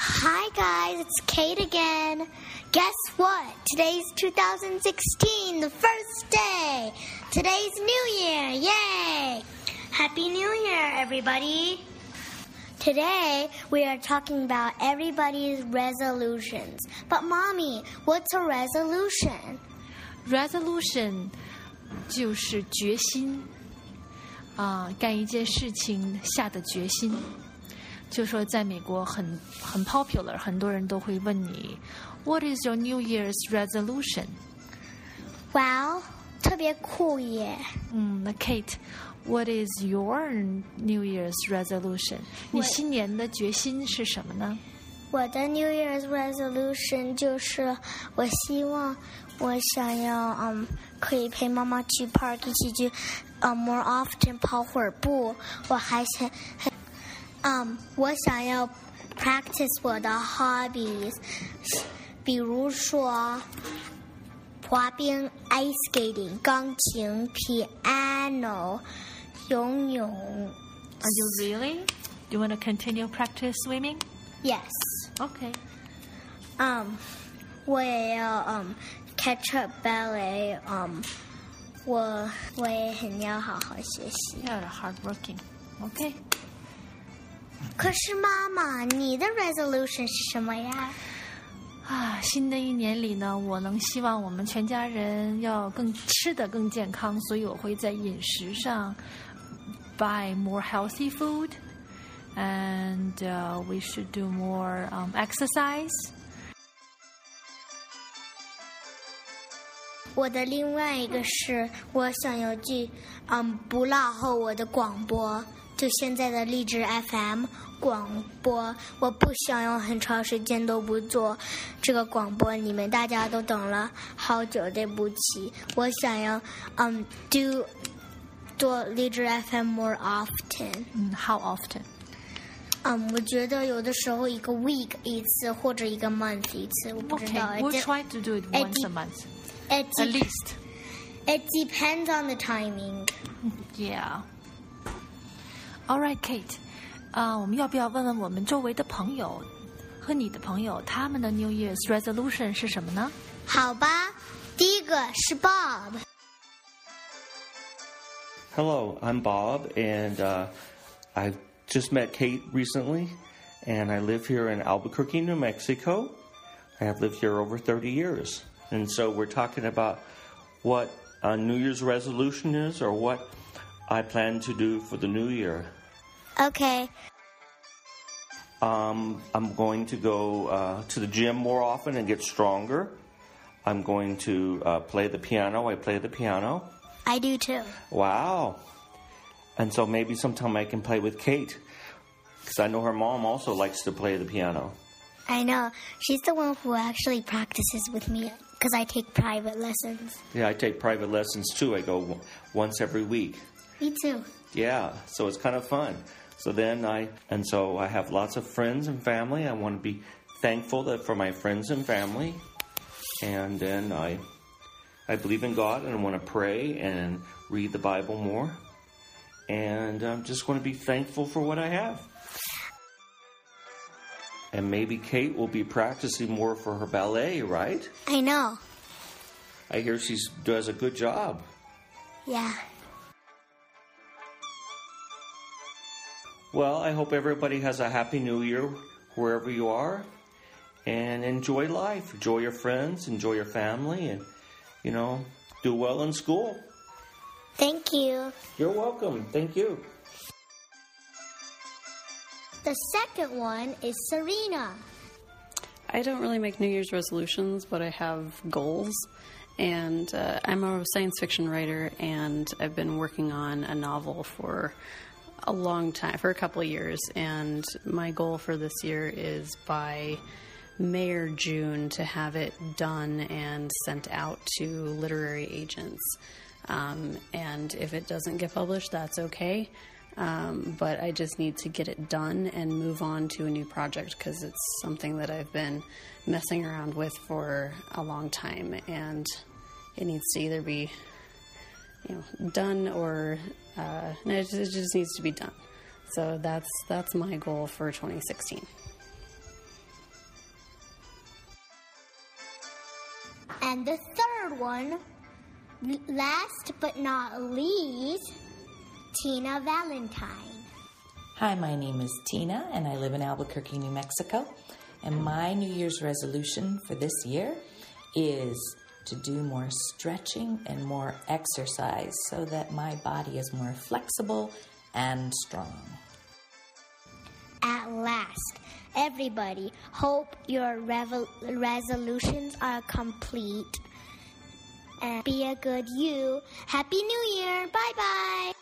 Hi, guys, it's Kate again. Guess what? Today's 2016, the first day. Today's New Year. Yay! Happy New Year, everybody. Today, we are talking about everybody's resolutions. But, Mommy, what's a resolution? Resolution 就是决心啊、干一件事情下的决心。 就说在美国很很 popular，很多人都会问你，What is your New Year's resolution？ Wow，特别酷耶！嗯，那 Kate，What is your New Year's resolution？你新年的决心是什么呢？我的 New Year's resolution 就是我希望我想要嗯可以陪妈妈去 park 一起去嗯 more often 跑会儿步。我还想 嗯我想要 practice 我的 hobbies，比如说滑冰 ice skating、钢琴 piano、游泳。 Are you really? Do you want to continue practice swimming? Yes。 Okay. 嗯，我也要嗯 catch up ballet，嗯，我我也很要好好学习。 Yeah, hardworking. Okay. 可是妈妈，你的 resolution 是什么呀？啊，新的一年里呢，我能希望我们全家人要更吃的更健康，所以我会在饮食上 buy more healthy food, and uh, we should do more um, exercise. 我的另外一个是，我想要去嗯不落后我的广播，就现在的励志 FM 广播，我不想要很长时间都不做这个广播，你们大家都等了好久，对不起，我想要嗯 do 做励志 FM more often。嗯，How often? 嗯，我觉得有的时候一个 week 一次，或者一个 month 一次，我不知 Okay, 道。 we'll It, try to do it it once a de- month, it, at de- least. it depends on the timing. Yeah. All right, Kate. 啊、我们要不要问问我们周围的朋友和你的朋友，他们的 New Year's resolution 是什么呢？好吧，第一个是 Bob。 Hello, I'm Bob, and uh, I just met Kate recently, and I live here in Albuquerque, New Mexico. I have lived here over 30 years, and so we're talking about what a New Year's resolution is or what I plan to do for the new year. OK，Um, I'm going to go uh, to the gym more often and get stronger. I'm going to uh, play the piano. I play the piano. I do too. Wow. And so maybe sometime I can play with Kate. Because I know her mom also likes to play the piano. I know she's the one who actually practices with me because I take private lessons. Yeah, I take private lessons too. I go w- once every week. Me too. Yeah, so it's kind of fun. So then I, and so I have lots of friends and family. I want to be thankful that for my friends and family. And then I, I believe in God and I want to pray and read the Bible more. And I'm just going to be thankful for what I have. And maybe Kate will be practicing more for her ballet, right? I know. I hear she does a good job. Yeah. Well, I hope everybody has a happy new year wherever you are and enjoy life. Enjoy your friends, enjoy your family, and, you know, do well in school. Thank you. You're welcome. Thank you. The second one is Serena. I don't really make New Year's resolutions, but I have goals. And uh, I'm a science fiction writer, and I've been working on a novel for a long time, for a couple years. And my goal for this year is by May or June to have it done and sent out to literary agents. Um, and if it doesn't get published, that's okay. Um, but I just need to get it done and move on to a new project because it's something that I've been messing around with for a long time, and it needs to either be, you know, done or uh, it, just, it just needs to be done. So that's that's my goal for 2016. And the third one, last but not least, Tina Valentine. Hi, my name is Tina, and I live in Albuquerque, New Mexico. And my New Year's resolution for this year is to do more stretching and more exercise so that my body is more flexible and strong. At last, everybody, hope your resolutions are complete. And be a good you. Happy New Year. Bye bye.